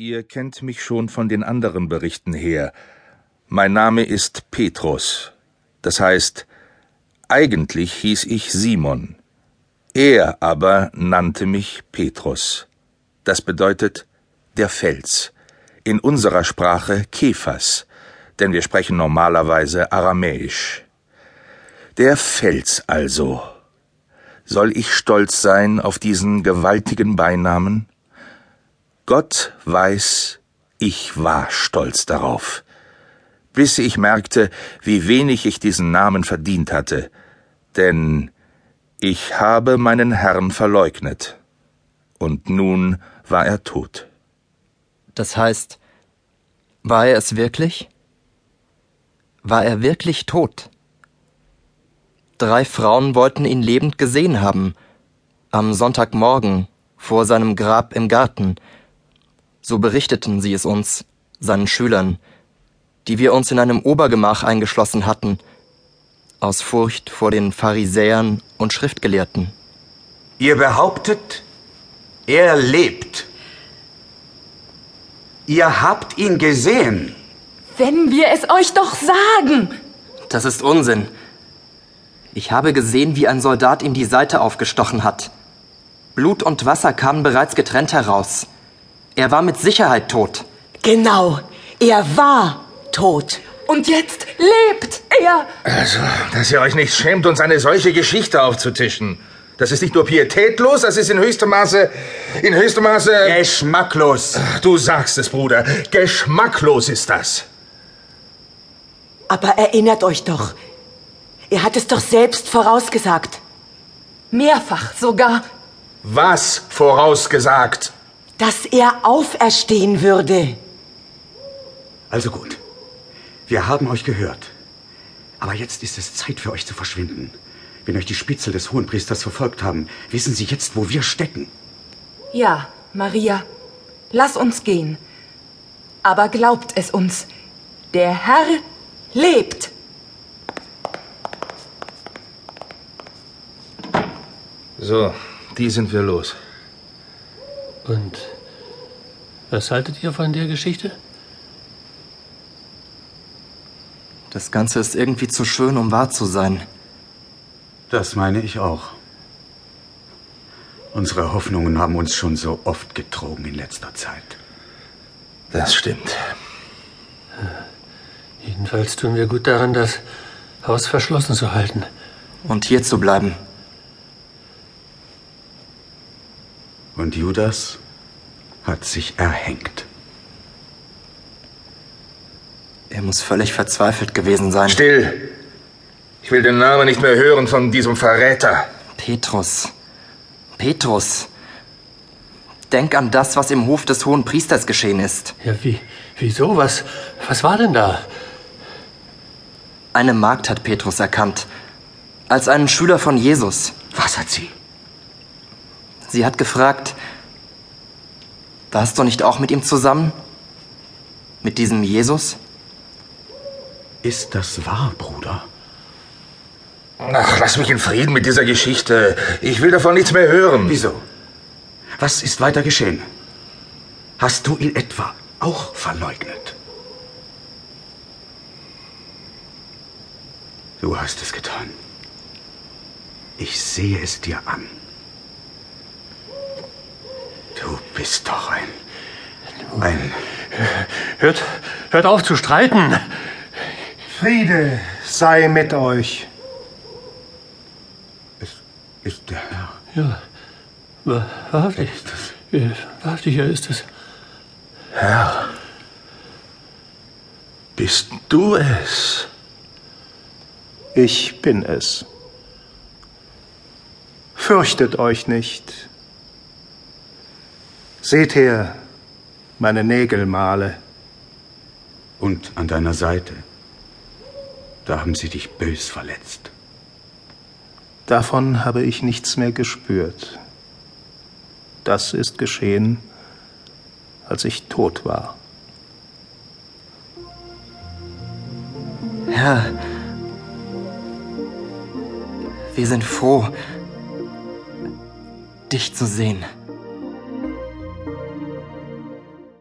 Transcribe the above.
Ihr kennt mich schon von den anderen Berichten her. Mein Name ist Petrus. Das heißt, eigentlich hieß ich Simon. Er aber nannte mich Petrus. Das bedeutet der Fels. In unserer Sprache Kephas, denn wir sprechen normalerweise Aramäisch. Der Fels also. Soll ich stolz sein auf diesen gewaltigen Beinamen? Gott weiß, ich war stolz darauf, bis ich merkte, wie wenig ich diesen Namen verdient hatte, denn ich habe meinen Herrn verleugnet, und nun war er tot. Das heißt, war er es wirklich? War er wirklich tot? Drei Frauen wollten ihn lebend gesehen haben, am Sonntagmorgen vor seinem Grab im Garten, so berichteten sie es uns, seinen Schülern, die wir uns in einem Obergemach eingeschlossen hatten, aus Furcht vor den Pharisäern und Schriftgelehrten. Ihr behauptet, er lebt. Ihr habt ihn gesehen. Wenn wir es euch doch sagen. Das ist Unsinn. Ich habe gesehen, wie ein Soldat ihm die Seite aufgestochen hat. Blut und Wasser kamen bereits getrennt heraus. Er war mit Sicherheit tot. Genau, er war tot. Und jetzt lebt er. Also, dass ihr euch nicht schämt, uns eine solche Geschichte aufzutischen. Das ist nicht nur pietätlos, das ist in höchstem Maße, in höchstem Maße... Geschmacklos. Du sagst es, Bruder. Geschmacklos ist das. Aber erinnert euch doch, er hat es doch selbst vorausgesagt. Mehrfach sogar. Was vorausgesagt? Dass er auferstehen würde. Also gut. Wir haben euch gehört. Aber jetzt ist es Zeit für euch zu verschwinden. Wenn euch die Spitzel des Hohenpriesters verfolgt haben, wissen sie jetzt, wo wir stecken. Ja, Maria, lass uns gehen. Aber glaubt es uns, der Herr lebt. So, die sind wir los. Und was haltet ihr von der Geschichte? Das Ganze ist irgendwie zu schön, um wahr zu sein. Das meine ich auch. Unsere Hoffnungen haben uns schon so oft getrogen in letzter Zeit. Das stimmt. Jedenfalls tun wir gut daran, das Haus verschlossen zu halten. Und hier zu bleiben. Und Judas hat sich erhängt. Er muss völlig verzweifelt gewesen sein. Still! Ich will den Namen nicht mehr hören von diesem Verräter. Petrus. Petrus. Denk an das, was im Hof des hohen Priesters geschehen ist. Ja, wie, wieso? Was, was war denn da? Eine Magd hat Petrus erkannt. Als einen Schüler von Jesus. Was hat sie? Sie hat gefragt, warst du nicht auch mit ihm zusammen? Mit diesem Jesus? Ist das wahr, Bruder? Ach, lass mich in Frieden mit dieser Geschichte. Ich will davon nichts mehr hören. Wieso? Was ist weiter geschehen? Hast du ihn etwa auch verleugnet? Du hast es getan. Ich sehe es dir an. Du bist doch ein. ein. Hört, hört auf zu streiten! Friede sei mit euch. Es ist der Herr. Ja, wa- wahrhaftig. Äh, Wahrhaftig, er ist es. Herr, bist du es? Ich bin es. Fürchtet euch nicht. Seht her, meine Nägelmale. Und an deiner Seite. Da haben sie dich bös verletzt. Davon habe ich nichts mehr gespürt. Das ist geschehen, als ich tot war. Herr, wir sind froh, dich zu sehen.